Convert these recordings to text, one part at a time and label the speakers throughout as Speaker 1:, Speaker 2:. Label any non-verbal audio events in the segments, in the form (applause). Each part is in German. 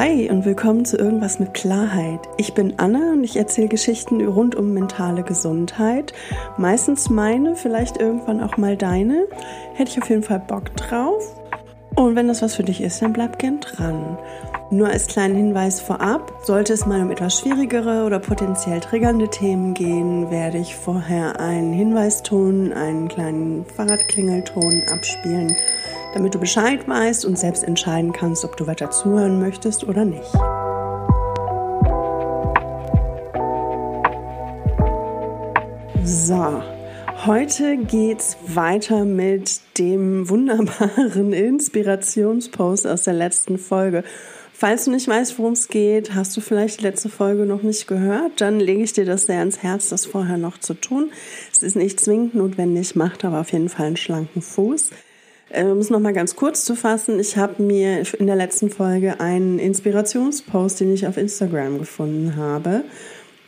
Speaker 1: Hi und willkommen zu Irgendwas mit Klarheit. Ich bin Anna und ich erzähle Geschichten rund um mentale Gesundheit. Meistens meine, vielleicht irgendwann auch mal deine. Hätte ich auf jeden Fall Bock drauf. Und wenn das was für dich ist, dann bleib gern dran. Nur als kleinen Hinweis vorab, sollte es mal um etwas schwierigere oder potenziell triggernde Themen gehen, werde ich vorher einen Hinweiston, einen kleinen Fahrradklingelton abspielen damit du Bescheid weißt und selbst entscheiden kannst, ob du weiter zuhören möchtest oder nicht. So, heute geht's weiter mit dem wunderbaren (laughs) Inspirationspost aus der letzten Folge. Falls du nicht weißt, worum es geht, hast du vielleicht die letzte Folge noch nicht gehört, dann lege ich dir das sehr ans Herz, das vorher noch zu tun. Es ist nicht zwingend notwendig, macht aber auf jeden Fall einen schlanken Fuß. Äh, um es nochmal ganz kurz zu fassen, ich habe mir in der letzten Folge einen Inspirationspost, den ich auf Instagram gefunden habe,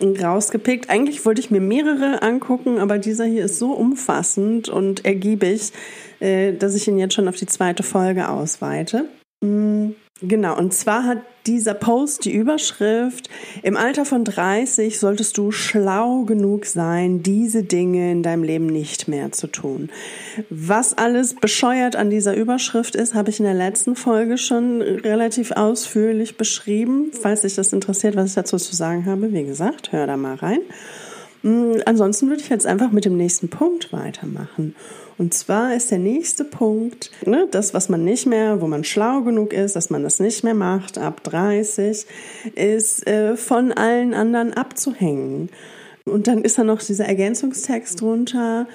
Speaker 1: rausgepickt. Eigentlich wollte ich mir mehrere angucken, aber dieser hier ist so umfassend und ergiebig, äh, dass ich ihn jetzt schon auf die zweite Folge ausweite. Genau, und zwar hat dieser Post die Überschrift, im Alter von 30 solltest du schlau genug sein, diese Dinge in deinem Leben nicht mehr zu tun. Was alles bescheuert an dieser Überschrift ist, habe ich in der letzten Folge schon relativ ausführlich beschrieben. Falls dich das interessiert, was ich dazu zu sagen habe, wie gesagt, hör da mal rein. Mm, ansonsten würde ich jetzt einfach mit dem nächsten Punkt weitermachen. Und zwar ist der nächste Punkt, ne, das, was man nicht mehr, wo man schlau genug ist, dass man das nicht mehr macht, ab 30, ist äh, von allen anderen abzuhängen. Und dann ist da noch dieser Ergänzungstext drunter.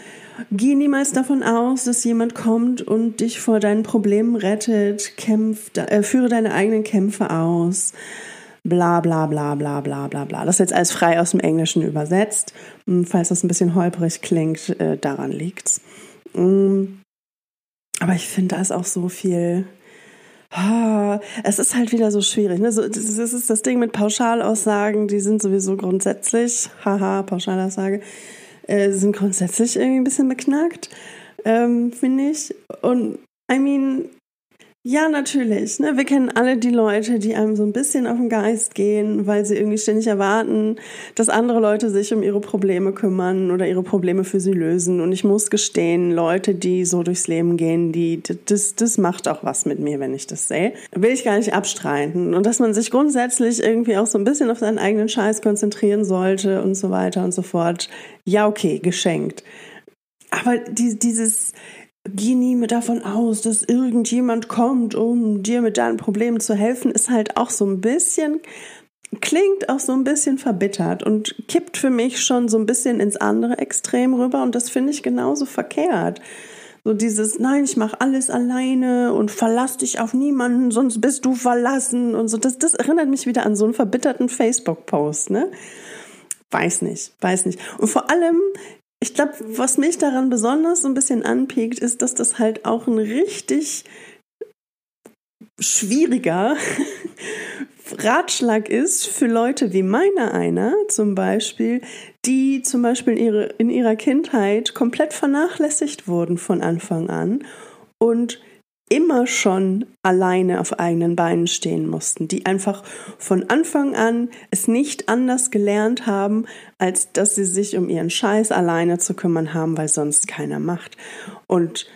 Speaker 1: Geh niemals davon aus, dass jemand kommt und dich vor deinen Problemen rettet. Kämpf, äh, führe deine eigenen Kämpfe aus. Bla bla bla bla bla bla bla. Das ist jetzt alles frei aus dem Englischen übersetzt. Hm, falls das ein bisschen holprig klingt, äh, daran liegt's. Mm. Aber ich finde, da ist auch so viel. Ah, es ist halt wieder so schwierig. Ne? das ist das Ding mit Pauschalaussagen, die sind sowieso grundsätzlich, haha, Pauschalaussage, äh, sind grundsätzlich irgendwie ein bisschen beknackt, ähm, finde ich. Und I mean, ja, natürlich. Ne? Wir kennen alle die Leute, die einem so ein bisschen auf den Geist gehen, weil sie irgendwie ständig erwarten, dass andere Leute sich um ihre Probleme kümmern oder ihre Probleme für sie lösen. Und ich muss gestehen, Leute, die so durchs Leben gehen, die, das, das macht auch was mit mir, wenn ich das sehe. Will ich gar nicht abstreiten. Und dass man sich grundsätzlich irgendwie auch so ein bisschen auf seinen eigenen Scheiß konzentrieren sollte und so weiter und so fort. Ja, okay, geschenkt. Aber die, dieses, geh nie mehr davon aus, dass irgendjemand kommt, um dir mit deinen Problemen zu helfen, ist halt auch so ein bisschen, klingt auch so ein bisschen verbittert und kippt für mich schon so ein bisschen ins andere Extrem rüber und das finde ich genauso verkehrt. So dieses, nein, ich mache alles alleine und verlass dich auf niemanden, sonst bist du verlassen und so. Das, das erinnert mich wieder an so einen verbitterten Facebook-Post, ne? Weiß nicht, weiß nicht. Und vor allem ich glaube, was mich daran besonders so ein bisschen anpiekt, ist, dass das halt auch ein richtig schwieriger (laughs) Ratschlag ist für Leute wie meiner einer zum Beispiel, die zum Beispiel in, ihre, in ihrer Kindheit komplett vernachlässigt wurden von Anfang an und immer schon alleine auf eigenen Beinen stehen mussten, die einfach von Anfang an es nicht anders gelernt haben, als dass sie sich um ihren Scheiß alleine zu kümmern haben, weil sonst keiner macht. Und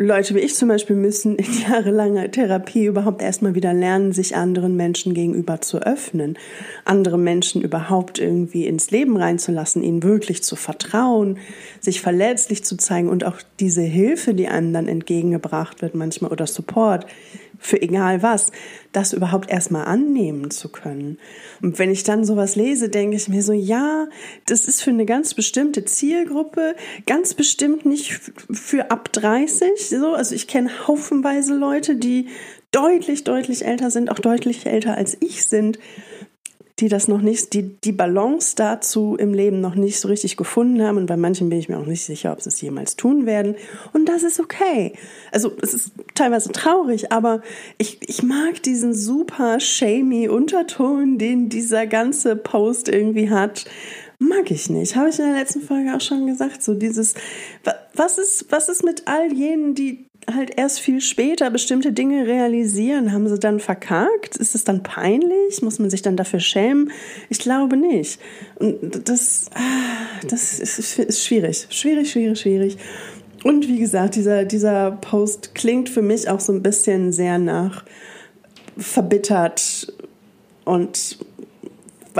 Speaker 1: Leute wie ich zum Beispiel müssen in (laughs) jahrelanger Therapie überhaupt erstmal wieder lernen, sich anderen Menschen gegenüber zu öffnen, andere Menschen überhaupt irgendwie ins Leben reinzulassen, ihnen wirklich zu vertrauen, sich verletzlich zu zeigen und auch diese Hilfe, die einem dann entgegengebracht wird manchmal oder Support, für egal was, das überhaupt erstmal annehmen zu können. Und wenn ich dann sowas lese, denke ich mir so, ja, das ist für eine ganz bestimmte Zielgruppe, ganz bestimmt nicht für ab 30, so. Also ich kenne haufenweise Leute, die deutlich, deutlich älter sind, auch deutlich älter als ich sind die das noch nicht, die die Balance dazu im Leben noch nicht so richtig gefunden haben. Und bei manchen bin ich mir auch nicht sicher, ob sie es jemals tun werden. Und das ist okay. Also es ist teilweise traurig, aber ich, ich mag diesen super shamey Unterton, den dieser ganze Post irgendwie hat. Mag ich nicht. Habe ich in der letzten Folge auch schon gesagt. So dieses, was ist, was ist mit all jenen, die halt erst viel später bestimmte Dinge realisieren? Haben sie dann verkackt? Ist es dann peinlich? Muss man sich dann dafür schämen? Ich glaube nicht. Und das, ah, das ist, schwierig. Schwierig, schwierig, schwierig. Und wie gesagt, dieser, dieser Post klingt für mich auch so ein bisschen sehr nach verbittert und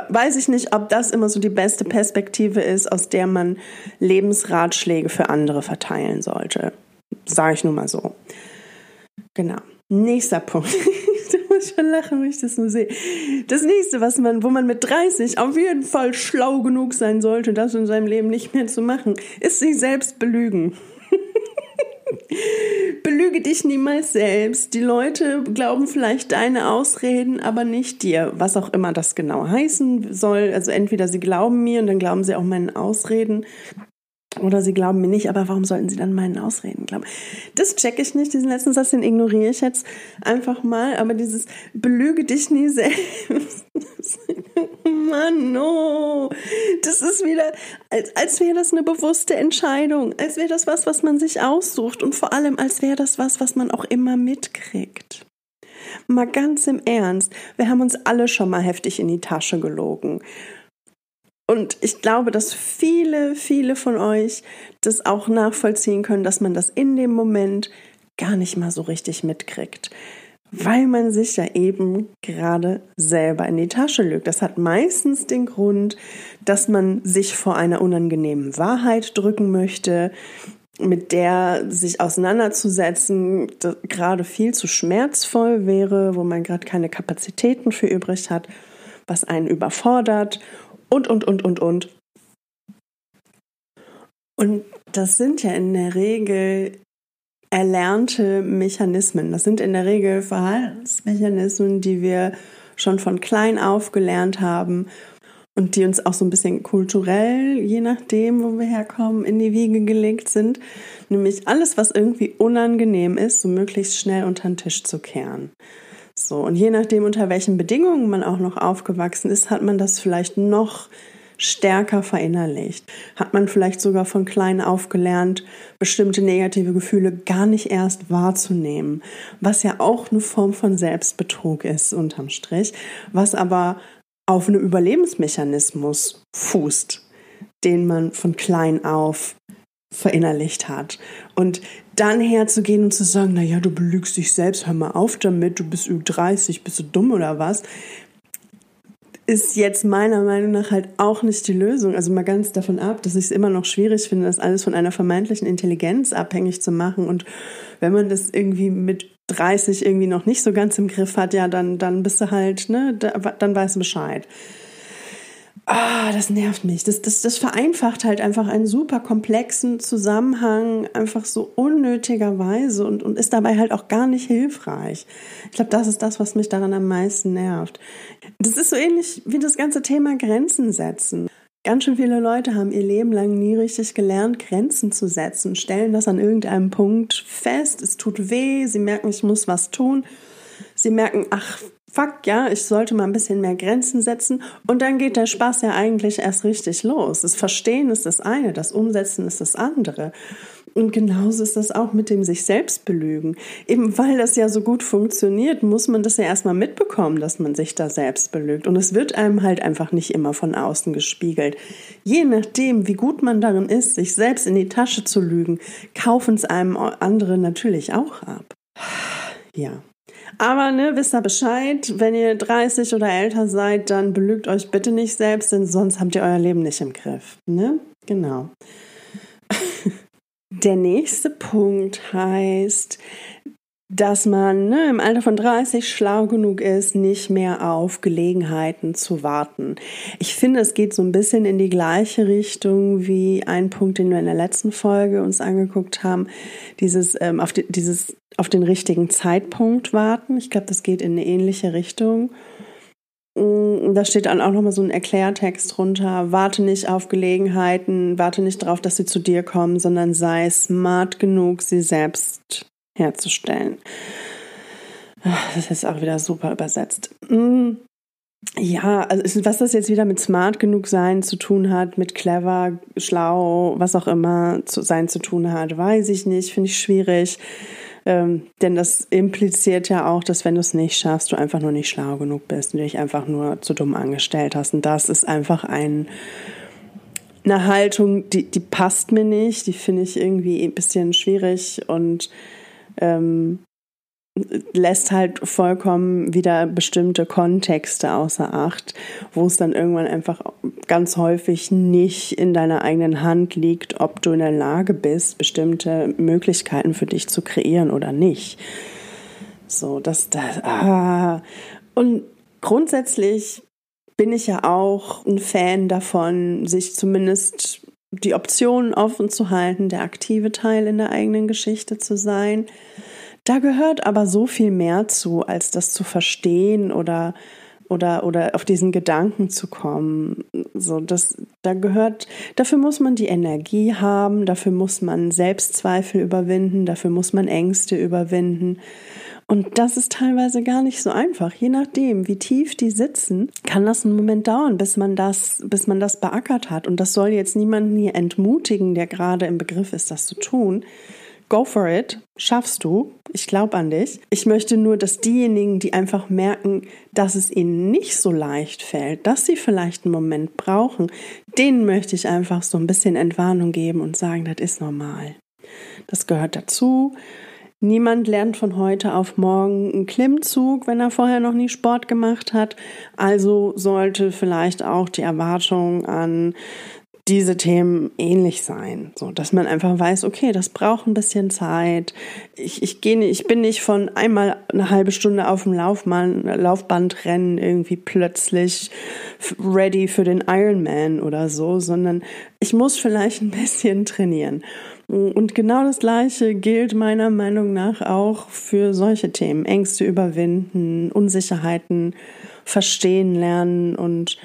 Speaker 1: weiß ich nicht, ob das immer so die beste Perspektive ist, aus der man Lebensratschläge für andere verteilen sollte. Sage ich nur mal so. Genau. Nächster Punkt. (laughs) da muss ich schon lachen, wenn ich das nur sehe. Das nächste, was man, wo man mit 30 auf jeden Fall schlau genug sein sollte, das in seinem Leben nicht mehr zu machen, ist sich selbst belügen. (laughs) Belüge dich niemals selbst. Die Leute glauben vielleicht deine Ausreden, aber nicht dir, was auch immer das genau heißen soll. Also entweder sie glauben mir und dann glauben sie auch meinen Ausreden oder sie glauben mir nicht, aber warum sollten sie dann meinen Ausreden glauben? Das checke ich nicht, diesen letzten Satz, den ignoriere ich jetzt einfach mal. Aber dieses belüge dich nie selbst. (laughs) Mann, no. Das ist wieder, als, als wäre das eine bewusste Entscheidung. Als wäre das was, was man sich aussucht. Und vor allem, als wäre das was, was man auch immer mitkriegt. Mal ganz im Ernst. Wir haben uns alle schon mal heftig in die Tasche gelogen. Und ich glaube, dass viele, viele von euch das auch nachvollziehen können, dass man das in dem Moment gar nicht mal so richtig mitkriegt, weil man sich ja eben gerade selber in die Tasche lügt. Das hat meistens den Grund, dass man sich vor einer unangenehmen Wahrheit drücken möchte, mit der sich auseinanderzusetzen gerade viel zu schmerzvoll wäre, wo man gerade keine Kapazitäten für übrig hat, was einen überfordert und, und, und, und, und. Und das sind ja in der Regel erlernte Mechanismen. Das sind in der Regel Verhaltensmechanismen, die wir schon von klein auf gelernt haben und die uns auch so ein bisschen kulturell, je nachdem, wo wir herkommen, in die Wiege gelegt sind. Nämlich alles, was irgendwie unangenehm ist, so möglichst schnell unter den Tisch zu kehren. So, und je nachdem, unter welchen Bedingungen man auch noch aufgewachsen ist, hat man das vielleicht noch stärker verinnerlicht. Hat man vielleicht sogar von klein auf gelernt, bestimmte negative Gefühle gar nicht erst wahrzunehmen, was ja auch eine Form von Selbstbetrug ist unterm Strich, was aber auf einem Überlebensmechanismus fußt, den man von klein auf verinnerlicht hat. Und dann herzugehen und zu sagen, na ja, du belügst dich selbst, hör mal auf damit, du bist über 30, bist du dumm oder was? Ist jetzt meiner Meinung nach halt auch nicht die Lösung. Also mal ganz davon ab, dass ich es immer noch schwierig finde, das alles von einer vermeintlichen Intelligenz abhängig zu machen. Und wenn man das irgendwie mit 30 irgendwie noch nicht so ganz im Griff hat, ja, dann, dann bist du halt, ne, dann weißt du Bescheid. Ah, das nervt mich. Das, das, das vereinfacht halt einfach einen super komplexen Zusammenhang einfach so unnötigerweise und, und ist dabei halt auch gar nicht hilfreich. Ich glaube, das ist das, was mich daran am meisten nervt. Das ist so ähnlich wie das ganze Thema Grenzen setzen. Ganz schön viele Leute haben ihr Leben lang nie richtig gelernt, Grenzen zu setzen, stellen das an irgendeinem Punkt fest, es tut weh, sie merken, ich muss was tun. Sie merken, ach, fuck, ja, ich sollte mal ein bisschen mehr Grenzen setzen. Und dann geht der Spaß ja eigentlich erst richtig los. Das Verstehen ist das eine, das Umsetzen ist das andere. Und genauso ist das auch mit dem sich selbst belügen. Eben weil das ja so gut funktioniert, muss man das ja erstmal mitbekommen, dass man sich da selbst belügt. Und es wird einem halt einfach nicht immer von außen gespiegelt. Je nachdem, wie gut man darin ist, sich selbst in die Tasche zu lügen, kaufen es einem andere natürlich auch ab. Ja, aber ne, wisst ihr Bescheid, wenn ihr 30 oder älter seid, dann belügt euch bitte nicht selbst, denn sonst habt ihr euer Leben nicht im Griff. Ne? Genau. (laughs) Der nächste Punkt heißt, dass man ne, im Alter von 30 schlau genug ist, nicht mehr auf Gelegenheiten zu warten. Ich finde, es geht so ein bisschen in die gleiche Richtung wie ein Punkt, den wir in der letzten Folge uns angeguckt haben, dieses ähm, auf die, dieses auf den richtigen Zeitpunkt warten. Ich glaube, das geht in eine ähnliche Richtung. Mm, da steht dann auch nochmal so ein Erklärtext drunter. Warte nicht auf Gelegenheiten, warte nicht darauf, dass sie zu dir kommen, sondern sei smart genug, sie selbst herzustellen. Das ist jetzt auch wieder super übersetzt. Mm, ja, also was das jetzt wieder mit smart genug sein zu tun hat, mit clever, schlau, was auch immer zu sein zu tun hat, weiß ich nicht, finde ich schwierig. Ähm, denn das impliziert ja auch, dass wenn du es nicht schaffst, du einfach nur nicht schlau genug bist und dich einfach nur zu dumm angestellt hast. Und das ist einfach ein, eine Haltung, die, die passt mir nicht, die finde ich irgendwie ein bisschen schwierig und ähm, lässt halt vollkommen wieder bestimmte Kontexte außer Acht, wo es dann irgendwann einfach ganz häufig nicht in deiner eigenen Hand liegt, ob du in der Lage bist, bestimmte Möglichkeiten für dich zu kreieren oder nicht. So, dass das, ah. Und grundsätzlich bin ich ja auch ein Fan davon, sich zumindest die Optionen offen zu halten, der aktive Teil in der eigenen Geschichte zu sein. Da gehört aber so viel mehr zu, als das zu verstehen oder oder oder auf diesen Gedanken zu kommen. So, das da gehört, dafür muss man die Energie haben, dafür muss man Selbstzweifel überwinden, dafür muss man Ängste überwinden. Und das ist teilweise gar nicht so einfach. Je nachdem, wie tief die sitzen, kann das einen Moment dauern, bis man das, bis man das beackert hat. Und das soll jetzt niemanden hier entmutigen, der gerade im Begriff ist, das zu tun. Go for it, schaffst du. Ich glaube an dich. Ich möchte nur, dass diejenigen, die einfach merken, dass es ihnen nicht so leicht fällt, dass sie vielleicht einen Moment brauchen, denen möchte ich einfach so ein bisschen Entwarnung geben und sagen, das ist normal. Das gehört dazu. Niemand lernt von heute auf morgen einen Klimmzug, wenn er vorher noch nie Sport gemacht hat. Also sollte vielleicht auch die Erwartung an diese Themen ähnlich sein, so dass man einfach weiß, okay, das braucht ein bisschen Zeit. Ich, ich gehe, ich bin nicht von einmal eine halbe Stunde auf dem Laufband, Laufband rennen irgendwie plötzlich ready für den Ironman oder so, sondern ich muss vielleicht ein bisschen trainieren. Und genau das Gleiche gilt meiner Meinung nach auch für solche Themen. Ängste überwinden, Unsicherheiten verstehen lernen und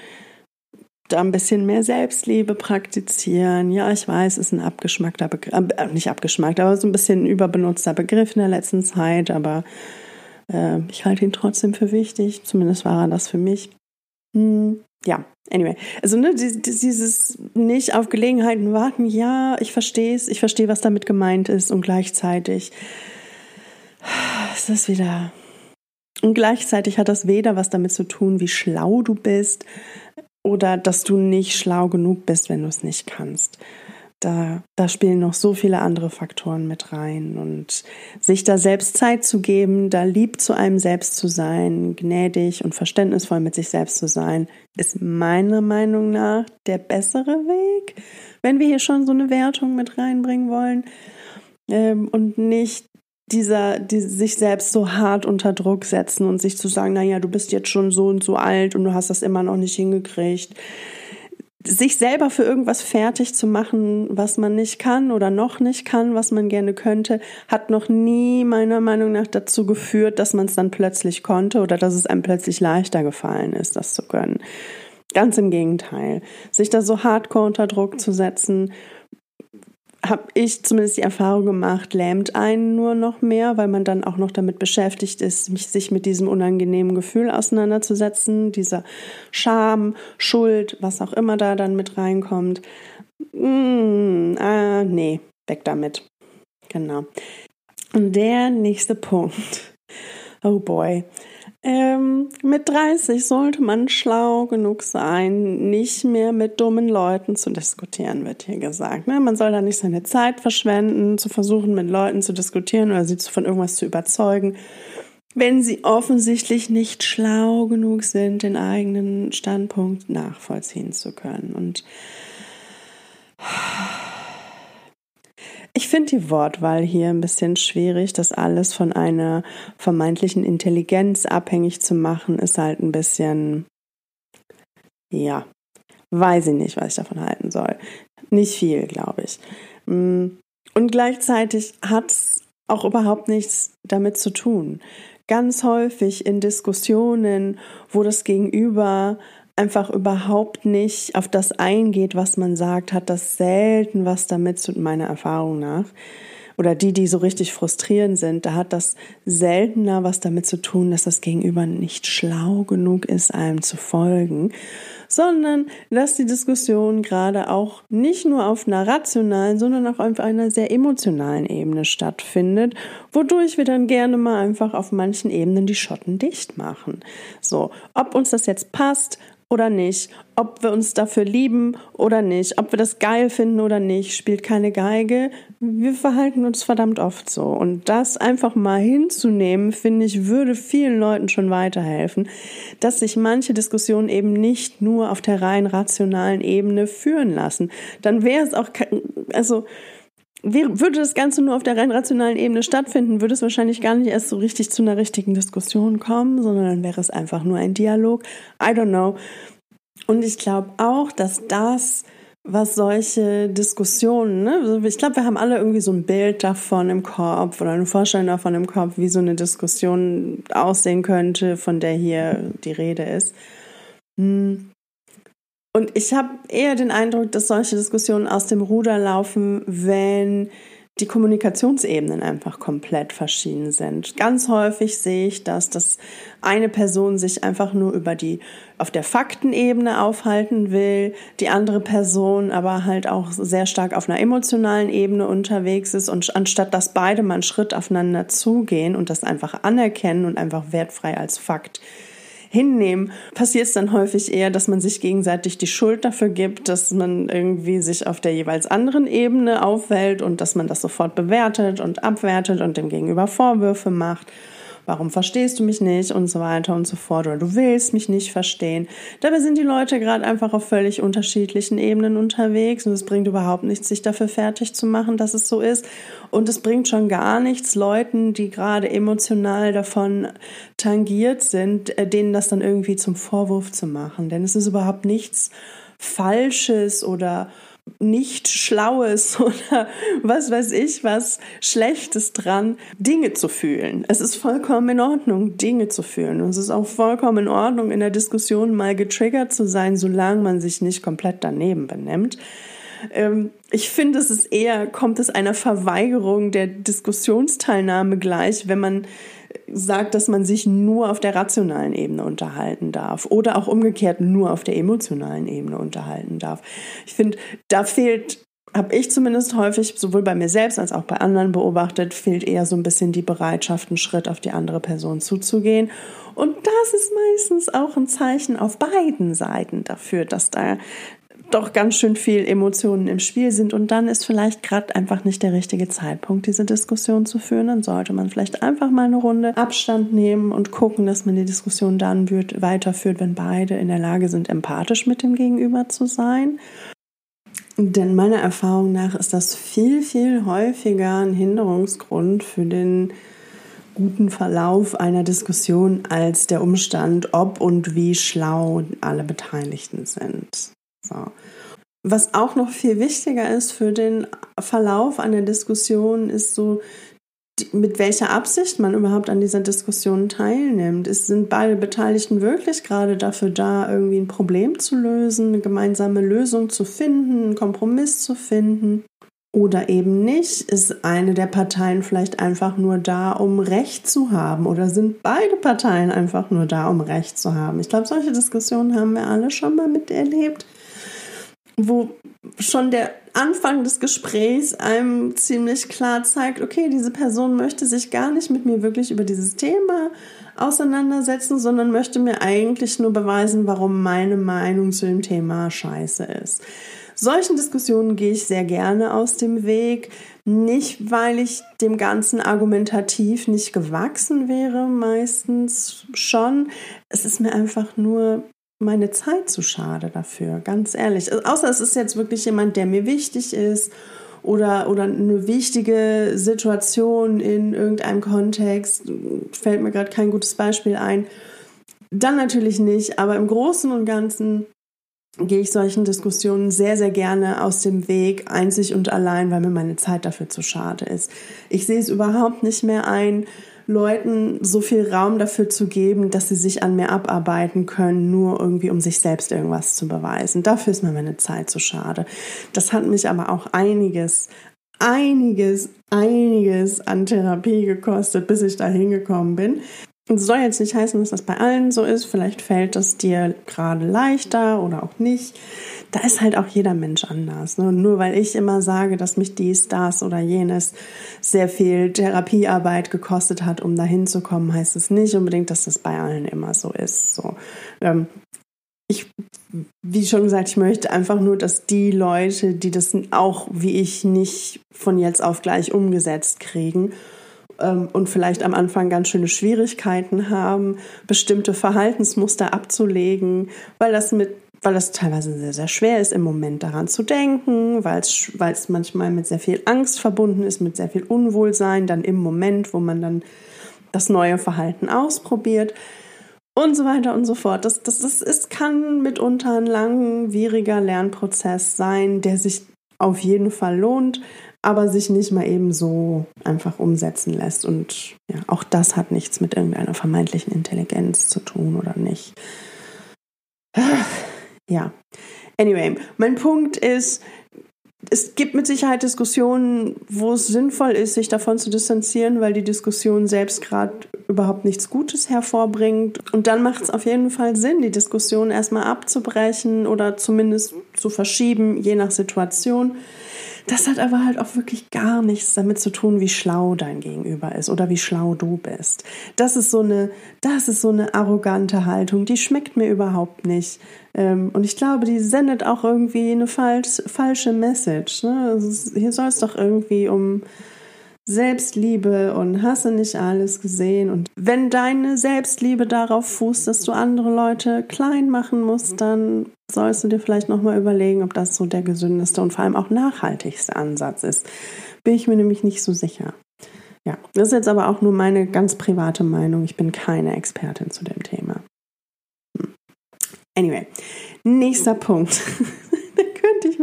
Speaker 1: da ein bisschen mehr Selbstliebe praktizieren. Ja, ich weiß, ist ein abgeschmackter Begriff, äh, nicht abgeschmackt, aber so ein bisschen überbenutzter Begriff in der letzten Zeit, aber äh, ich halte ihn trotzdem für wichtig. Zumindest war er das für mich. Hm, ja, anyway. Also, ne, dieses nicht auf Gelegenheiten warten, ja, ich verstehe es, ich verstehe, was damit gemeint ist und gleichzeitig ist das wieder. Und gleichzeitig hat das weder was damit zu tun, wie schlau du bist, oder dass du nicht schlau genug bist, wenn du es nicht kannst. Da, da spielen noch so viele andere Faktoren mit rein und sich da selbst Zeit zu geben, da lieb zu einem selbst zu sein, gnädig und verständnisvoll mit sich selbst zu sein, ist meiner Meinung nach der bessere Weg, wenn wir hier schon so eine Wertung mit reinbringen wollen ähm, und nicht dieser, die sich selbst so hart unter Druck setzen und sich zu sagen, naja, du bist jetzt schon so und so alt und du hast das immer noch nicht hingekriegt. Sich selber für irgendwas fertig zu machen, was man nicht kann oder noch nicht kann, was man gerne könnte, hat noch nie meiner Meinung nach dazu geführt, dass man es dann plötzlich konnte oder dass es einem plötzlich leichter gefallen ist, das zu können. Ganz im Gegenteil. Sich da so hardcore unter Druck zu setzen habe ich zumindest die Erfahrung gemacht, lähmt einen nur noch mehr, weil man dann auch noch damit beschäftigt ist, sich mit diesem unangenehmen Gefühl auseinanderzusetzen, dieser Scham, Schuld, was auch immer da dann mit reinkommt. Mm, ah, nee, weg damit. Genau. Und der nächste Punkt. Oh boy. Ähm, mit 30 sollte man schlau genug sein, nicht mehr mit dummen Leuten zu diskutieren, wird hier gesagt. Ne? Man soll da nicht seine Zeit verschwenden, zu versuchen, mit Leuten zu diskutieren oder sie von irgendwas zu überzeugen, wenn sie offensichtlich nicht schlau genug sind, den eigenen Standpunkt nachvollziehen zu können. Und ich finde die Wortwahl hier ein bisschen schwierig. Das alles von einer vermeintlichen Intelligenz abhängig zu machen, ist halt ein bisschen, ja, weiß ich nicht, was ich davon halten soll. Nicht viel, glaube ich. Mm. Und gleichzeitig hat es auch überhaupt nichts damit zu tun. Ganz häufig in Diskussionen, wo das Gegenüber einfach überhaupt nicht auf das eingeht, was man sagt, hat das selten was damit zu meiner Erfahrung nach. oder die, die so richtig frustrierend sind, da hat das seltener was damit zu tun, dass das Gegenüber nicht schlau genug ist, einem zu folgen, sondern dass die Diskussion gerade auch nicht nur auf einer rationalen, sondern auch auf einer sehr emotionalen Ebene stattfindet, wodurch wir dann gerne mal einfach auf manchen Ebenen die Schotten dicht machen. So, ob uns das jetzt passt oder nicht, ob wir uns dafür lieben oder nicht, ob wir das geil finden oder nicht, spielt keine Geige. Wir verhalten uns verdammt oft so. Und das einfach mal hinzunehmen, finde ich, würde vielen Leuten schon weiterhelfen, dass sich manche Diskussionen eben nicht nur auf der rein rationalen Ebene führen lassen. Dann wäre es auch, also, würde das Ganze nur auf der rein rationalen Ebene stattfinden, würde es wahrscheinlich gar nicht erst so richtig zu einer richtigen Diskussion kommen, sondern dann wäre es einfach nur ein Dialog. I don't know. Und ich glaube auch, dass das, was solche Diskussionen, ne, ich glaube, wir haben alle irgendwie so ein Bild davon im Kopf oder eine Vorstellung davon im Kopf, wie so eine Diskussion aussehen könnte, von der hier die Rede ist. Hm. Und ich habe eher den Eindruck, dass solche Diskussionen aus dem Ruder laufen, wenn die Kommunikationsebenen einfach komplett verschieden sind. Ganz häufig sehe ich das, dass eine Person sich einfach nur über die auf der Faktenebene aufhalten will, die andere Person aber halt auch sehr stark auf einer emotionalen Ebene unterwegs ist und anstatt dass beide mal einen Schritt aufeinander zugehen und das einfach anerkennen und einfach wertfrei als Fakt hinnehmen, passiert es dann häufig eher, dass man sich gegenseitig die Schuld dafür gibt, dass man irgendwie sich auf der jeweils anderen Ebene aufwählt und dass man das sofort bewertet und abwertet und dem Gegenüber Vorwürfe macht warum verstehst du mich nicht und so weiter und so fort oder du willst mich nicht verstehen. Dabei sind die Leute gerade einfach auf völlig unterschiedlichen Ebenen unterwegs und es bringt überhaupt nichts, sich dafür fertig zu machen, dass es so ist. Und es bringt schon gar nichts Leuten, die gerade emotional davon tangiert sind, äh, denen das dann irgendwie zum Vorwurf zu machen. Denn es ist überhaupt nichts Falsches oder nicht Schlaues (laughs) oder was weiß ich was Schlechtes dran, Dinge zu fühlen. Es ist vollkommen in Ordnung, Dinge zu fühlen. Und es ist auch vollkommen in Ordnung, in der Diskussion mal getriggert zu sein, solange man sich nicht komplett daneben benimmt. Ähm, ich finde, es ist eher, kommt es einer Verweigerung der Diskussionsteilnahme gleich, wenn man sagt, dass man sich nur auf der rationalen Ebene unterhalten darf oder auch umgekehrt nur auf der emotionalen Ebene unterhalten darf. Ich finde, da fehlt habe ich zumindest häufig, sowohl bei mir selbst als auch bei anderen beobachtet, fehlt eher so ein bisschen die Bereitschaft, einen Schritt auf die andere Person zuzugehen. Und das ist meistens auch ein Zeichen auf beiden Seiten dafür, dass da doch ganz schön viel Emotionen im Spiel sind und dann ist vielleicht gerade einfach nicht der richtige Zeitpunkt, diese Diskussion zu führen. Dann sollte man vielleicht einfach mal eine Runde Abstand nehmen und gucken, dass man die Diskussion dann weiterführt, wenn beide in der Lage sind, empathisch mit dem Gegenüber zu sein. Denn meiner Erfahrung nach ist das viel, viel häufiger ein Hinderungsgrund für den guten Verlauf einer Diskussion als der Umstand, ob und wie schlau alle Beteiligten sind. So. Was auch noch viel wichtiger ist für den Verlauf einer Diskussion, ist so, mit welcher Absicht man überhaupt an dieser Diskussion teilnimmt. Es sind beide Beteiligten wirklich gerade dafür da, irgendwie ein Problem zu lösen, eine gemeinsame Lösung zu finden, einen Kompromiss zu finden. Oder eben nicht, ist eine der Parteien vielleicht einfach nur da, um Recht zu haben? Oder sind beide Parteien einfach nur da, um Recht zu haben? Ich glaube, solche Diskussionen haben wir alle schon mal miterlebt wo schon der Anfang des Gesprächs einem ziemlich klar zeigt, okay, diese Person möchte sich gar nicht mit mir wirklich über dieses Thema auseinandersetzen, sondern möchte mir eigentlich nur beweisen, warum meine Meinung zu dem Thema scheiße ist. Solchen Diskussionen gehe ich sehr gerne aus dem Weg. Nicht, weil ich dem Ganzen argumentativ nicht gewachsen wäre, meistens schon. Es ist mir einfach nur meine Zeit zu schade dafür, ganz ehrlich. Also, außer es ist jetzt wirklich jemand, der mir wichtig ist oder, oder eine wichtige Situation in irgendeinem Kontext, fällt mir gerade kein gutes Beispiel ein. Dann natürlich nicht, aber im Großen und Ganzen gehe ich solchen Diskussionen sehr, sehr gerne aus dem Weg, einzig und allein, weil mir meine Zeit dafür zu schade ist. Ich sehe es überhaupt nicht mehr ein, Leuten so viel Raum dafür zu geben, dass sie sich an mir abarbeiten können, nur irgendwie um sich selbst irgendwas zu beweisen. Dafür ist mir meine Zeit zu schade. Das hat mich aber auch einiges einiges, einiges an Therapie gekostet, bis ich da hingekommen bin. Es soll jetzt nicht heißen, dass das bei allen so ist. Vielleicht fällt es dir gerade leichter oder auch nicht. Da ist halt auch jeder Mensch anders. Ne? Nur weil ich immer sage, dass mich dies, das oder jenes sehr viel Therapiearbeit gekostet hat, um da hinzukommen, heißt es nicht unbedingt, dass das bei allen immer so ist. So, ähm, ich, wie schon gesagt, ich möchte einfach nur, dass die Leute, die das auch wie ich nicht von jetzt auf gleich umgesetzt kriegen, ähm, und vielleicht am Anfang ganz schöne Schwierigkeiten haben, bestimmte Verhaltensmuster abzulegen, weil das mit weil das teilweise sehr, sehr schwer ist, im Moment daran zu denken, weil es, manchmal mit sehr viel Angst verbunden ist, mit sehr viel Unwohlsein, dann im Moment, wo man dann das neue Verhalten ausprobiert und so weiter und so fort. Das, das, das ist, kann mitunter ein langwieriger Lernprozess sein, der sich auf jeden Fall lohnt, aber sich nicht mal eben so einfach umsetzen lässt. Und ja, auch das hat nichts mit irgendeiner vermeintlichen Intelligenz zu tun oder nicht. Ja. Anyway, mein Punkt ist, es gibt mit Sicherheit Diskussionen, wo es sinnvoll ist, sich davon zu distanzieren, weil die Diskussion selbst gerade überhaupt nichts Gutes hervorbringt. Und dann macht es auf jeden Fall Sinn, die Diskussion erstmal abzubrechen oder zumindest zu verschieben, je nach Situation. Das hat aber halt auch wirklich gar nichts damit zu tun, wie schlau dein Gegenüber ist oder wie schlau du bist. Das ist so eine, das ist so eine arrogante Haltung, die schmeckt mir überhaupt nicht. Ähm, und ich glaube, die sendet auch irgendwie eine falsch, falsche Message. Ne? Also hier soll es doch irgendwie um Selbstliebe und hasse nicht alles gesehen. Und wenn deine Selbstliebe darauf fußt, dass du andere Leute klein machen musst, dann sollst du dir vielleicht nochmal überlegen, ob das so der gesündeste und vor allem auch nachhaltigste Ansatz ist. Bin ich mir nämlich nicht so sicher. Ja, das ist jetzt aber auch nur meine ganz private Meinung. Ich bin keine Expertin zu dem Thema. Hm. Anyway, nächster Punkt. (laughs)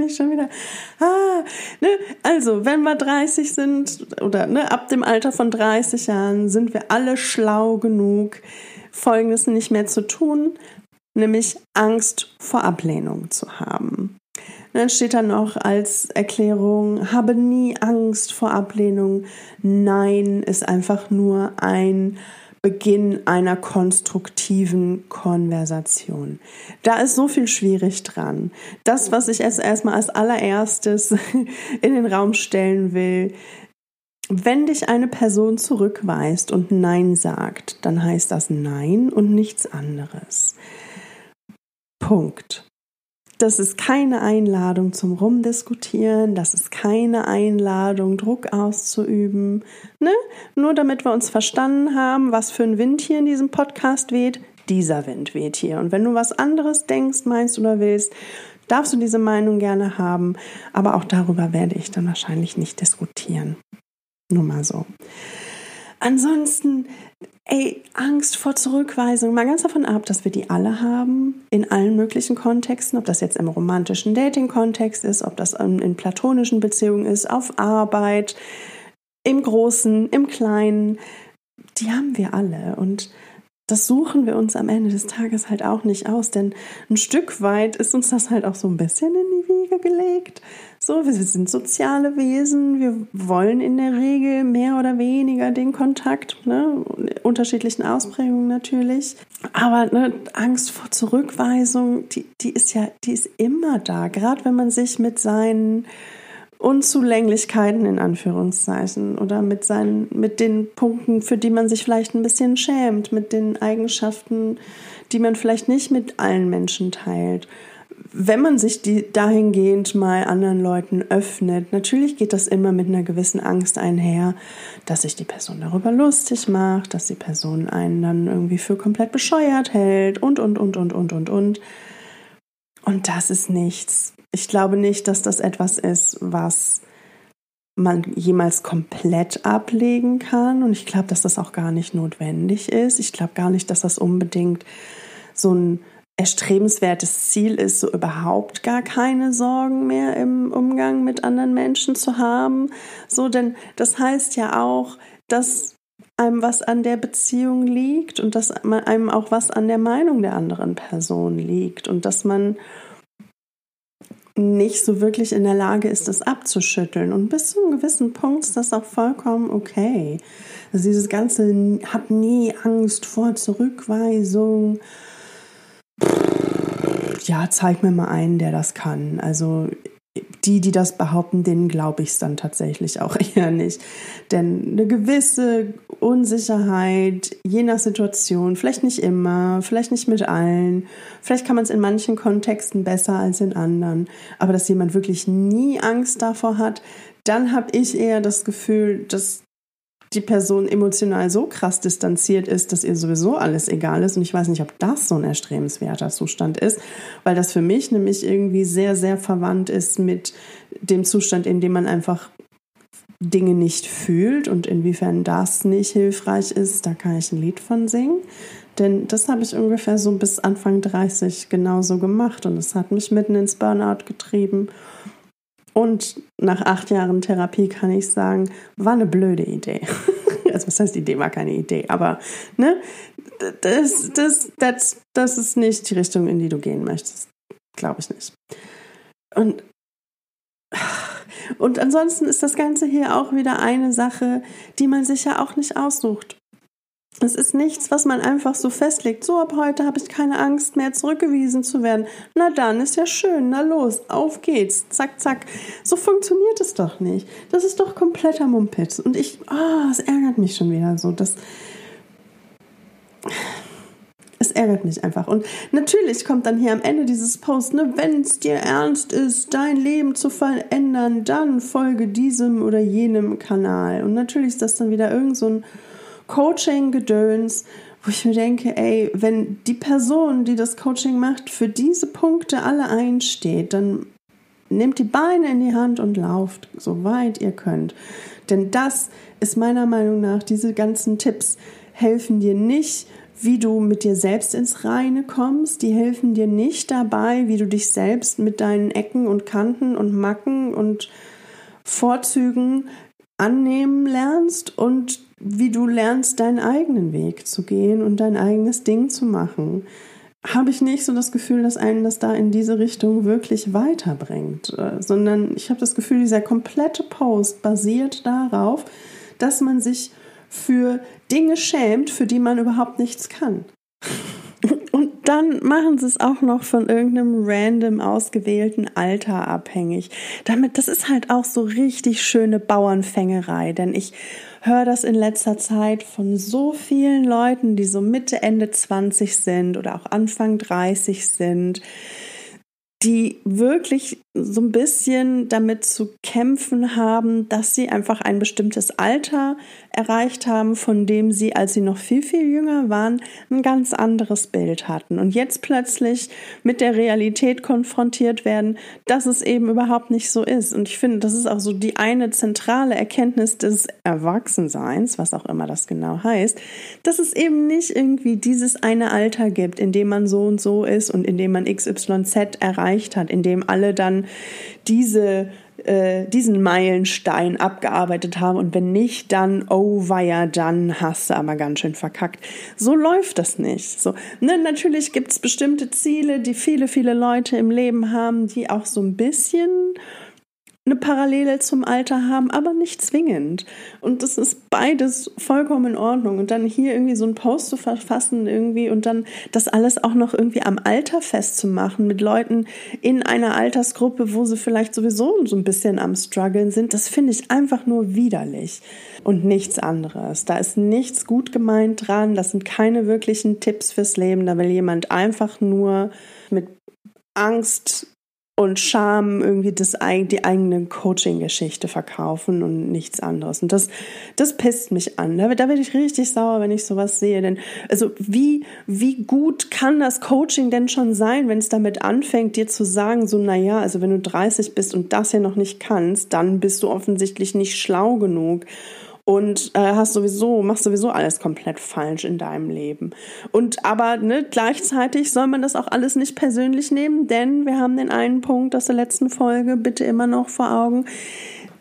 Speaker 1: mich schon wieder. Ah, ne? Also, wenn wir 30 sind oder ne, ab dem Alter von 30 Jahren sind wir alle schlau genug, Folgendes nicht mehr zu tun, nämlich Angst vor Ablehnung zu haben. Dann steht da noch als Erklärung, habe nie Angst vor Ablehnung. Nein ist einfach nur ein Beginn einer konstruktiven Konversation. Da ist so viel schwierig dran. Das, was ich erstmal als allererstes (laughs) in den Raum stellen will, wenn dich eine Person zurückweist und Nein sagt, dann heißt das Nein und nichts anderes. Punkt. Das ist keine Einladung zum Rumdiskutieren, das ist keine Einladung, Druck auszuüben. Ne? Nur damit wir uns verstanden haben, was für ein Wind hier in diesem Podcast weht, dieser Wind weht hier. Und wenn du was anderes denkst, meinst oder willst, darfst du diese Meinung gerne haben, aber auch darüber werde ich dann wahrscheinlich nicht diskutieren. Nur mal so. Ansonsten Ey, Angst vor Zurückweisung, mal ganz davon ab, dass wir die alle haben, in allen möglichen Kontexten, ob das jetzt im romantischen Dating-Kontext ist, ob das in platonischen Beziehungen ist, auf Arbeit, im Großen, im Kleinen, die haben wir alle. Und das suchen wir uns am Ende des Tages halt auch nicht aus, denn ein Stück weit ist uns das halt auch so ein bisschen in die Wiege gelegt. So, wir sind soziale Wesen, wir wollen in der Regel mehr oder weniger den Kontakt, ne? unterschiedlichen Ausprägungen natürlich. Aber ne, Angst vor Zurückweisung, die, die ist ja, die ist immer da, gerade wenn man sich mit seinen Unzulänglichkeiten in Anführungszeichen oder mit seinen, mit den Punkten, für die man sich vielleicht ein bisschen schämt, mit den Eigenschaften, die man vielleicht nicht mit allen Menschen teilt. Wenn man sich die dahingehend mal anderen Leuten öffnet, natürlich geht das immer mit einer gewissen Angst einher, dass sich die Person darüber lustig macht, dass die Person einen dann irgendwie für komplett bescheuert hält und, und, und, und, und, und, und. Und das ist nichts, ich glaube nicht, dass das etwas ist, was man jemals komplett ablegen kann. Und ich glaube, dass das auch gar nicht notwendig ist. Ich glaube gar nicht, dass das unbedingt so ein erstrebenswertes Ziel ist, so überhaupt gar keine Sorgen mehr im Umgang mit anderen Menschen zu haben. So, denn das heißt ja auch, dass einem was an der Beziehung liegt und dass einem auch was an der Meinung der anderen Person liegt und dass man nicht so wirklich in der Lage ist, das abzuschütteln. Und bis zu einem gewissen Punkt ist das auch vollkommen okay. Also dieses ganze, hab nie Angst vor Zurückweisung. Ja, zeig mir mal einen, der das kann. Also die, die das behaupten, denen glaube ich es dann tatsächlich auch (laughs) eher nicht. Denn eine gewisse Unsicherheit, je nach Situation, vielleicht nicht immer, vielleicht nicht mit allen, vielleicht kann man es in manchen Kontexten besser als in anderen, aber dass jemand wirklich nie Angst davor hat, dann habe ich eher das Gefühl, dass die Person emotional so krass distanziert ist, dass ihr sowieso alles egal ist. Und ich weiß nicht, ob das so ein erstrebenswerter Zustand ist, weil das für mich nämlich irgendwie sehr, sehr verwandt ist mit dem Zustand, in dem man einfach Dinge nicht fühlt und inwiefern das nicht hilfreich ist, da kann ich ein Lied von singen. Denn das habe ich ungefähr so bis Anfang 30 genauso gemacht und es hat mich mitten ins Burnout getrieben. Und nach acht Jahren Therapie kann ich sagen, war eine blöde Idee. (laughs) Also was heißt, Idee war keine Idee, aber ne, das, das, das, das ist nicht die Richtung, in die du gehen möchtest. Glaube ich nicht. Und, und ansonsten ist das Ganze hier auch wieder eine Sache, die man sich ja auch nicht aussucht. Es ist nichts, was man einfach so festlegt. So, ab heute habe ich keine Angst mehr, zurückgewiesen zu werden. Na dann, ist ja schön. Na los, auf geht's. Zack, zack. So funktioniert es doch nicht. Das ist doch kompletter Mumpitz. Und ich, ah, oh, es ärgert mich schon wieder so. Das, es ärgert mich einfach. Und natürlich kommt dann hier am Ende dieses Post, ne, wenn es dir ernst ist, dein Leben zu verändern, dann folge diesem oder jenem Kanal. Und natürlich ist das dann wieder irgend so ein Coaching-Gedöns, wo ich mir denke, ey, wenn die Person, die das Coaching macht, für diese Punkte alle einsteht, dann nehmt die Beine in die Hand und lauft, so weit ihr könnt. Denn das ist meiner Meinung nach, diese ganzen Tipps helfen dir nicht, wie du mit dir selbst ins Reine kommst. Die helfen dir nicht dabei, wie du dich selbst mit deinen Ecken und Kanten und Macken und Vorzügen annehmen lernst und wie du lernst, deinen eigenen Weg zu gehen und dein eigenes Ding zu machen, habe ich nicht so das Gefühl, dass einen das da in diese Richtung wirklich weiterbringt, äh, sondern ich habe das Gefühl, dieser komplette Post basiert darauf, dass man sich für Dinge schämt, für die man überhaupt nichts kann. Und dann machen sie es auch noch von irgendeinem random ausgewählten Alter abhängig. Damit, das ist halt auch so richtig schöne Bauernfängerei, denn ich höre das in letzter Zeit von so vielen Leuten, die so Mitte, Ende 20 sind oder auch Anfang 30 sind, die wirklich so ein bisschen damit zu kämpfen haben, dass sie einfach ein bestimmtes Alter erreicht haben, von dem sie, als sie noch viel, viel jünger waren, ein ganz anderes Bild hatten. Und jetzt plötzlich mit der Realität konfrontiert werden, dass es eben überhaupt nicht so ist. Und ich finde, das ist auch so die eine zentrale Erkenntnis des Erwachsenseins, was auch immer das genau heißt, dass es eben nicht irgendwie dieses eine Alter gibt, in dem man so und so ist und in dem man XYZ erreicht hat, in dem alle dann diese äh, diesen Meilenstein abgearbeitet haben und wenn nicht, dann, oh weia, dann hast du aber ganz schön verkackt. So läuft das nicht. So, ne, natürlich gibt es bestimmte Ziele, die viele, viele Leute im Leben haben, die auch so ein bisschen eine Parallele zum Alter haben, aber nicht zwingend. Und das ist beides vollkommen in Ordnung. Und dann hier irgendwie so einen Post zu verfassen irgendwie und dann das alles auch noch irgendwie am Alter festzumachen mit Leuten in einer Altersgruppe, wo sie vielleicht sowieso so ein bisschen am struggeln sind, das finde ich einfach nur widerlich und nichts anderes. Da ist nichts gut gemeint dran. Das sind keine wirklichen Tipps fürs Leben. Da will jemand einfach nur mit Angst und Scham irgendwie das, die eigene Coaching-Geschichte verkaufen und nichts anderes. Und das, das pisst mich an. Da, da werde ich richtig sauer, wenn ich sowas sehe. Denn, also, wie, wie gut kann das Coaching denn schon sein, wenn es damit anfängt, dir zu sagen, so, naja, also wenn du 30 bist und das ja noch nicht kannst, dann bist du offensichtlich nicht schlau genug und äh, hast sowieso, machst sowieso alles komplett falsch in deinem Leben. Und aber ne, gleichzeitig soll man das auch alles nicht persönlich nehmen, denn wir haben den einen Punkt aus der letzten Folge bitte immer noch vor Augen.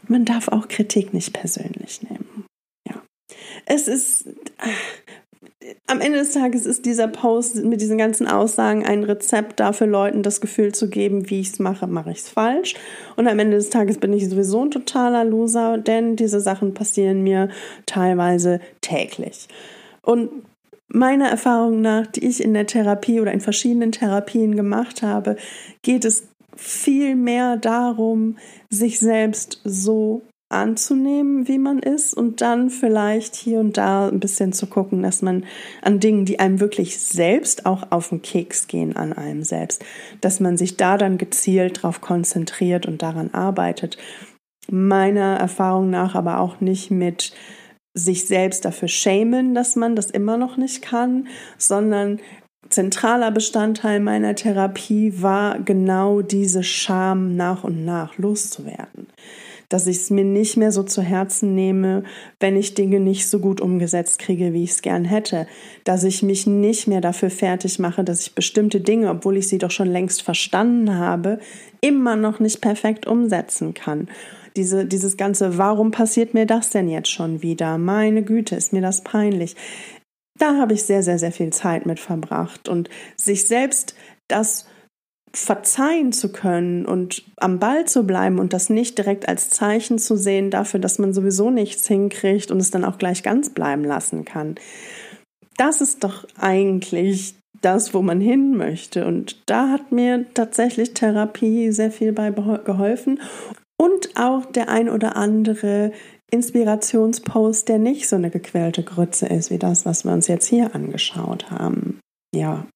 Speaker 1: Man darf auch Kritik nicht persönlich nehmen. Ja. Es ist. Am Ende des Tages ist dieser Post mit diesen ganzen Aussagen ein Rezept dafür, Leuten das Gefühl zu geben, wie ich es mache, mache ich es falsch. Und am Ende des Tages bin ich sowieso ein totaler Loser, denn diese Sachen passieren mir teilweise täglich. Und meiner Erfahrung nach, die ich in der Therapie oder in verschiedenen Therapien gemacht habe, geht es viel mehr darum, sich selbst so anzunehmen, wie man ist und dann vielleicht hier und da ein bisschen zu gucken, dass man an Dingen, die einem wirklich selbst auch auf den Keks gehen, an einem selbst, dass man sich da dann gezielt drauf konzentriert und daran arbeitet. Meiner Erfahrung nach aber auch nicht mit sich selbst dafür schämen, dass man das immer noch nicht kann, sondern zentraler Bestandteil meiner Therapie war genau diese Scham nach und nach loszuwerden dass ich es mir nicht mehr so zu Herzen nehme, wenn ich Dinge nicht so gut umgesetzt kriege, wie ich es gern hätte, dass ich mich nicht mehr dafür fertig mache, dass ich bestimmte Dinge, obwohl ich sie doch schon längst verstanden habe, immer noch nicht perfekt umsetzen kann. Diese, dieses ganze, warum passiert mir das denn jetzt schon wieder? Meine Güte, ist mir das peinlich. Da habe ich sehr, sehr, sehr viel Zeit mit verbracht und sich selbst das verzeihen zu können und am Ball zu bleiben und das nicht direkt als Zeichen zu sehen dafür, dass man sowieso nichts hinkriegt und es dann auch gleich ganz bleiben lassen kann. Das ist doch eigentlich das, wo man hin möchte. Und da hat mir tatsächlich Therapie sehr viel bei geholfen. Und auch der ein oder andere Inspirationspost, der nicht so eine gequälte Grütze ist, wie das, was wir uns jetzt hier angeschaut haben. Ja.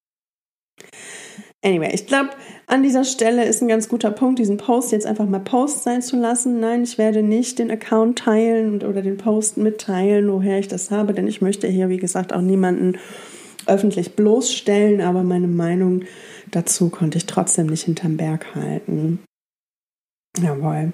Speaker 1: Anyway, ich glaube, an dieser Stelle ist ein ganz guter Punkt, diesen Post jetzt einfach mal Post sein zu lassen. Nein, ich werde nicht den Account teilen oder den Post mitteilen, woher ich das habe, denn ich möchte hier, wie gesagt, auch niemanden öffentlich bloßstellen, aber meine Meinung dazu konnte ich trotzdem nicht hinterm Berg halten. Jawohl.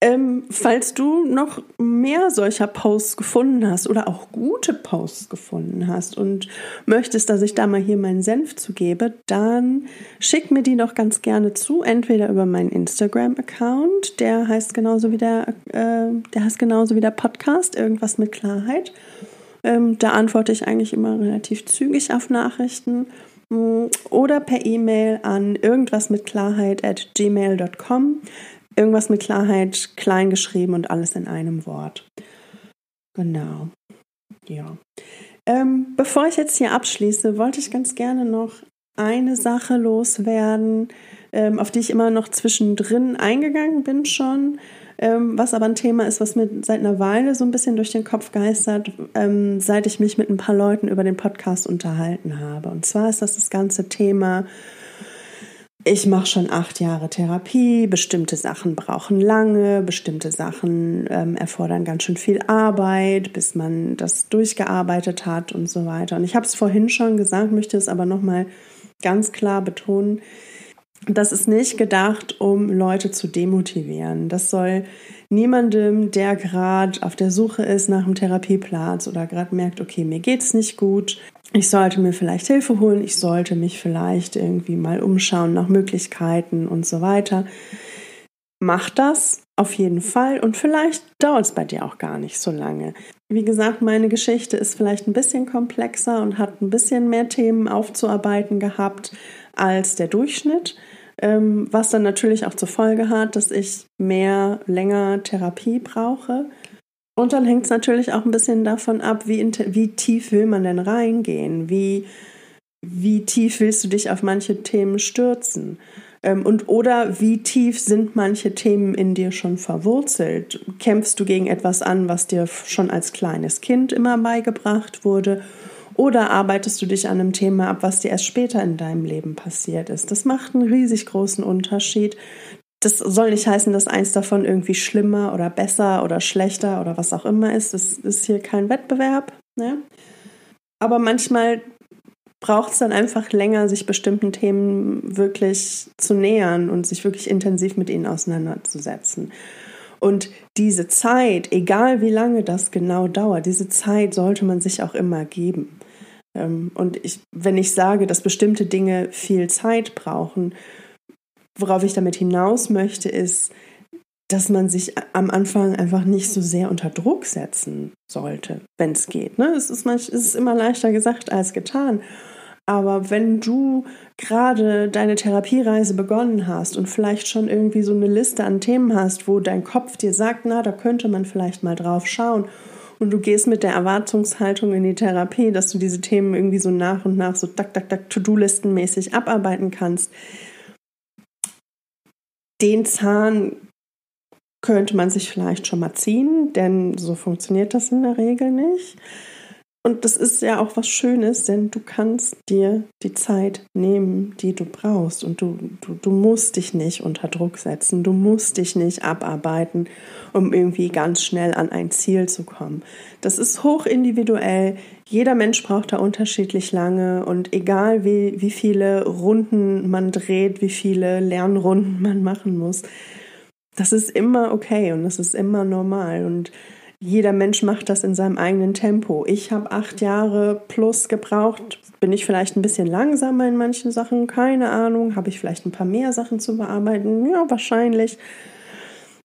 Speaker 1: Ähm, falls du noch mehr solcher Posts gefunden hast oder auch gute Posts gefunden hast und möchtest, dass ich da mal hier meinen Senf zu gebe, dann schick mir die doch ganz gerne zu, entweder über meinen Instagram-Account, der heißt genauso wie der, äh, der heißt genauso wie der Podcast, irgendwas mit Klarheit. Ähm, da antworte ich eigentlich immer relativ zügig auf Nachrichten oder per E-Mail an irgendwas mit Klarheit at gmail.com. Irgendwas mit Klarheit klein geschrieben und alles in einem Wort. Genau. Ja. Ähm, bevor ich jetzt hier abschließe, wollte ich ganz gerne noch eine Sache loswerden, ähm, auf die ich immer noch zwischendrin eingegangen bin schon, ähm, was aber ein Thema ist, was mir seit einer Weile so ein bisschen durch den Kopf geistert, ähm, seit ich mich mit ein paar Leuten über den Podcast unterhalten habe. Und zwar ist das das ganze Thema ich mache schon acht Jahre Therapie, bestimmte Sachen brauchen lange, bestimmte Sachen ähm, erfordern ganz schön viel Arbeit, bis man das durchgearbeitet hat und so weiter. Und ich habe es vorhin schon gesagt, möchte es aber nochmal ganz klar betonen, das ist nicht gedacht, um Leute zu demotivieren. Das soll niemandem, der gerade auf der Suche ist nach einem Therapieplatz oder gerade merkt, okay, mir geht es nicht gut, ich sollte mir vielleicht Hilfe holen, ich sollte mich vielleicht irgendwie mal umschauen nach Möglichkeiten und so weiter. Mach das auf jeden Fall und vielleicht dauert es bei dir auch gar nicht so lange. Wie gesagt, meine Geschichte ist vielleicht ein bisschen komplexer und hat ein bisschen mehr Themen aufzuarbeiten gehabt als der Durchschnitt, ähm, was dann natürlich auch zur Folge hat, dass ich mehr, länger Therapie brauche. Und dann hängt es natürlich auch ein bisschen davon ab, wie, wie tief will man denn reingehen? Wie, wie tief willst du dich auf manche Themen stürzen? Ähm, und oder wie tief sind manche Themen in dir schon verwurzelt? Kämpfst du gegen etwas an, was dir schon als kleines Kind immer beigebracht wurde? Oder arbeitest du dich an einem Thema ab, was dir erst später in deinem Leben passiert ist? Das macht einen riesig großen Unterschied das soll nicht heißen, dass eins davon irgendwie schlimmer oder besser oder schlechter oder was auch immer ist. Das ist hier kein Wettbewerb. Ne? Aber manchmal braucht es dann einfach länger, sich bestimmten Themen wirklich zu nähern und sich wirklich intensiv mit ihnen auseinanderzusetzen. Und diese Zeit, egal wie lange das genau dauert, diese Zeit sollte man sich auch immer geben. Ähm, und ich, wenn ich sage, dass bestimmte Dinge viel Zeit brauchen, Worauf ich damit hinaus möchte, ist, dass man sich am Anfang einfach nicht so sehr unter Druck setzen sollte, wenn es geht. Ne? Es, ist manch, es ist immer leichter gesagt als getan. Aber wenn du gerade deine Therapiereise begonnen hast und vielleicht schon irgendwie so eine Liste an Themen hast, wo dein Kopf dir sagt, na, da könnte man vielleicht mal drauf schauen und du gehst mit der Erwartungshaltung in die Therapie, dass du diese Themen irgendwie so nach und nach so tak, tak, tak, To-Do-Listen-mäßig abarbeiten kannst, den Zahn könnte man sich vielleicht schon mal ziehen, denn so funktioniert das in der Regel nicht. Und das ist ja auch was Schönes, denn du kannst dir die Zeit nehmen, die du brauchst. Und du, du, du musst dich nicht unter Druck setzen. Du musst dich nicht abarbeiten, um irgendwie ganz schnell an ein Ziel zu kommen. Das ist hoch individuell. Jeder Mensch braucht da unterschiedlich lange. Und egal wie, wie viele Runden man dreht, wie viele Lernrunden (laughs) man machen muss, das ist immer okay und das ist immer normal. Und jeder Mensch macht das in seinem eigenen Tempo. Ich habe acht Jahre plus gebraucht. Bin ich vielleicht ein bisschen langsamer in manchen Sachen? Keine Ahnung. Habe ich vielleicht ein paar mehr Sachen zu bearbeiten? Ja, wahrscheinlich.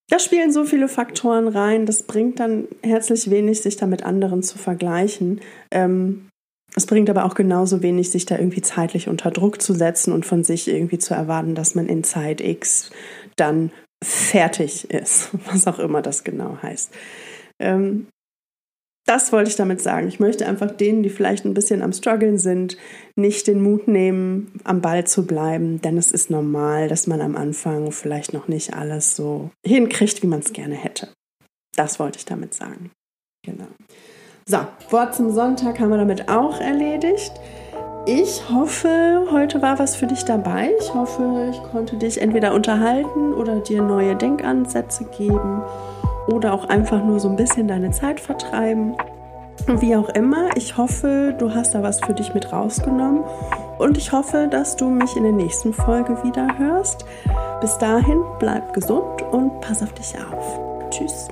Speaker 1: Da spielen so viele Faktoren rein. Das bringt dann herzlich wenig, sich da mit anderen zu vergleichen. Ähm, es bringt aber auch genauso wenig, sich da irgendwie zeitlich unter Druck zu setzen und von sich irgendwie zu erwarten, dass man in Zeit X dann fertig ist, (laughs) was auch immer das genau heißt. Ähm, das wollte ich damit sagen. Ich möchte einfach denen, die vielleicht ein bisschen am Struggeln sind, nicht den Mut nehmen, am Ball zu bleiben, denn es ist normal, dass man am Anfang vielleicht noch nicht alles so hinkriegt, wie man es gerne hätte. Das wollte ich damit sagen. Genau. So, Wort zum Sonntag haben wir damit auch erledigt. Ich hoffe, heute war was für dich dabei. Ich hoffe, ich konnte dich entweder unterhalten oder dir neue Denkansätze geben oder auch einfach nur so ein bisschen deine Zeit vertreiben. Wie auch immer, ich hoffe, du hast da was für dich mit rausgenommen und ich hoffe, dass du mich in der nächsten Folge wieder hörst. Bis dahin, bleib gesund und pass auf dich auf. Tschüss.